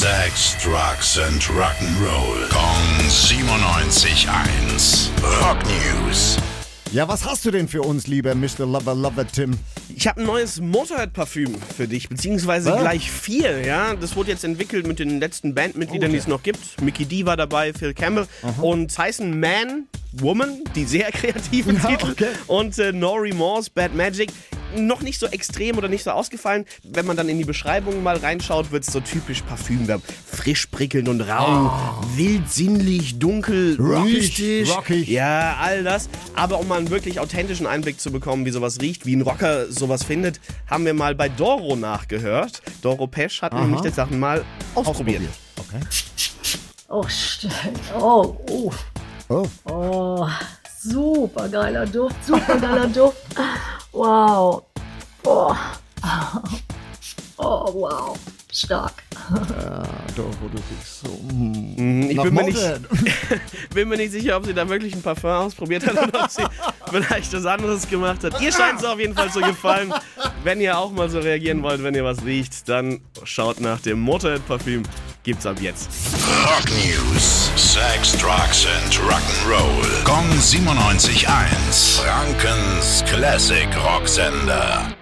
Sex, Drugs and Rock'n'Roll. Kong 97.1. Rock News. Ja, was hast du denn für uns, lieber Mr. Lover Lover Tim? Ich habe ein neues Motorhead-Parfüm für dich, beziehungsweise Was? gleich vier. Ja, das wurde jetzt entwickelt mit den letzten Bandmitgliedern, Oh, die es noch gibt. Mickey D war dabei, Phil Campbell und heißen Man, Woman, die sehr kreativen Ja, Titel okay. und äh, No Remorse, Bad Magic. Noch nicht so extrem oder nicht so ausgefallen. Wenn man dann in die Beschreibung mal reinschaut, wird es so typisch Parfümverb. Frisch, prickelnd und rau, wild, sinnlich, dunkel. Rockig, mystisch. rockig. Ja, all das. Aber um mal einen wirklich authentischen Einblick zu bekommen, wie sowas riecht, wie ein Rocker sowas findet, haben wir mal bei Doro nachgehört. Doro Pesch hat nämlich die Sachen mal ausprobiert. Okay. Oh, stimmt. Oh, oh. Oh, Oh, super geiler Duft, super geiler Duft. Wow. Oh. Oh, wow. Stark. Doro, du riechst so. mm. Bin mir, nicht, bin mir nicht sicher, ob sie da wirklich ein Parfum ausprobiert hat oder ob sie vielleicht was anderes gemacht hat. Ihr scheint es auf jeden Fall zu gefallen. Wenn ihr auch mal so reagieren wollt, wenn ihr was riecht, dann schaut nach dem Motorhead-Parfüm. Gibt's ab jetzt. Rock News. Sex, Drugs and Rock'n'Roll. Kong 97.1. Frankens Classic Rocksender.